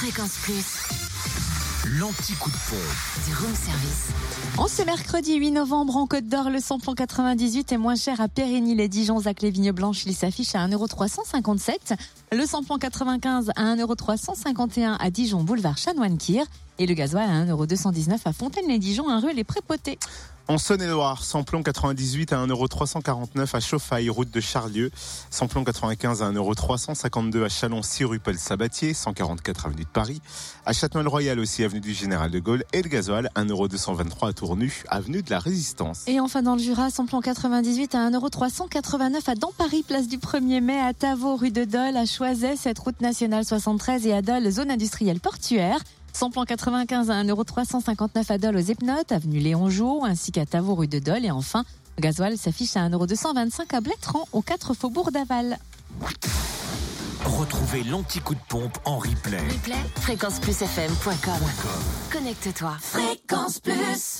Fréquence Plus, L'anti-coup de pompe. du room service. En ce mercredi 8 novembre, en Côte d'Or, le samplon 98 est moins cher à Périgny-les-Dijon, Zac les Vignes Blanches. Il s'affiche à 1,357€. Le samplon 95 à 1,351€ à Dijon, boulevard Chanoine-Kir. Et le gasoil à 1,219€ à Fontaine-les-Dijon, un rue Les Prépotés. En Saône-et-Loire, samplon 98 à 1,349€ à Chauffaille, route de Charlieu. Samplon 95 à 1,352€ à Chalon-6 rue Paul Sabatier, 144 avenue de Paris. À Châtenois-le-Royal aussi, avenue du Général de Gaulle. Et le gasoil, 1,223€ à Tournu, avenue de la Résistance. Et enfin dans le Jura, samplon 98 à 1,389€ à Dampary, place du 1er mai, à Tavaux, rue de Dole, à Choiset, cette route nationale 73 et à Dole, zone industrielle portuaire. Samplon 95 à 1,359€ à Dole aux Epnotes, avenue Léon Jouot, ainsi qu'à Tavaux, rue de Dole. Et enfin, le gasoil s'affiche à 1,225€ à Blétran, aux 4 faubourgs d'Aval. Retrouvez l'anti-coup de pompe en replay. Replay, fréquenceplusfm.com. Connecte-toi. Fréquence Plus.